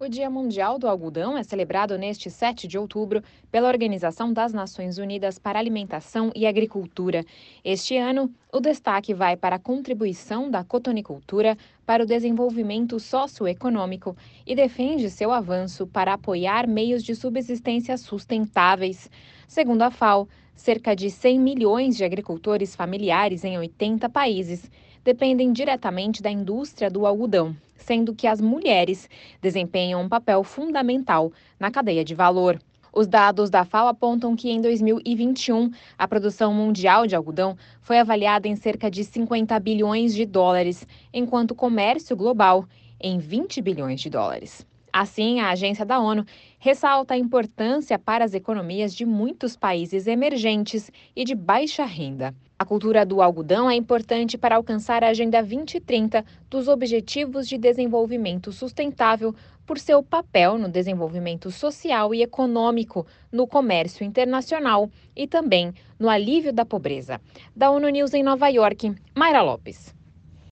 O Dia Mundial do Algodão é celebrado neste 7 de outubro pela Organização das Nações Unidas para Alimentação e Agricultura. Este ano, o destaque vai para a contribuição da cotonicultura para o desenvolvimento socioeconômico e defende seu avanço para apoiar meios de subsistência sustentáveis. Segundo a FAO, cerca de 100 milhões de agricultores familiares em 80 países dependem diretamente da indústria do algodão, sendo que as mulheres desempenham um papel fundamental na cadeia de valor. Os dados da FAO apontam que em 2021 a produção mundial de algodão foi avaliada em cerca de 50 bilhões de dólares, enquanto o comércio global em 20 bilhões de dólares. Assim, a agência da ONU ressalta a importância para as economias de muitos países emergentes e de baixa renda. A cultura do algodão é importante para alcançar a Agenda 2030 dos Objetivos de Desenvolvimento Sustentável por seu papel no desenvolvimento social e econômico, no comércio internacional e também no alívio da pobreza. Da ONU News em Nova York, Mayra Lopes.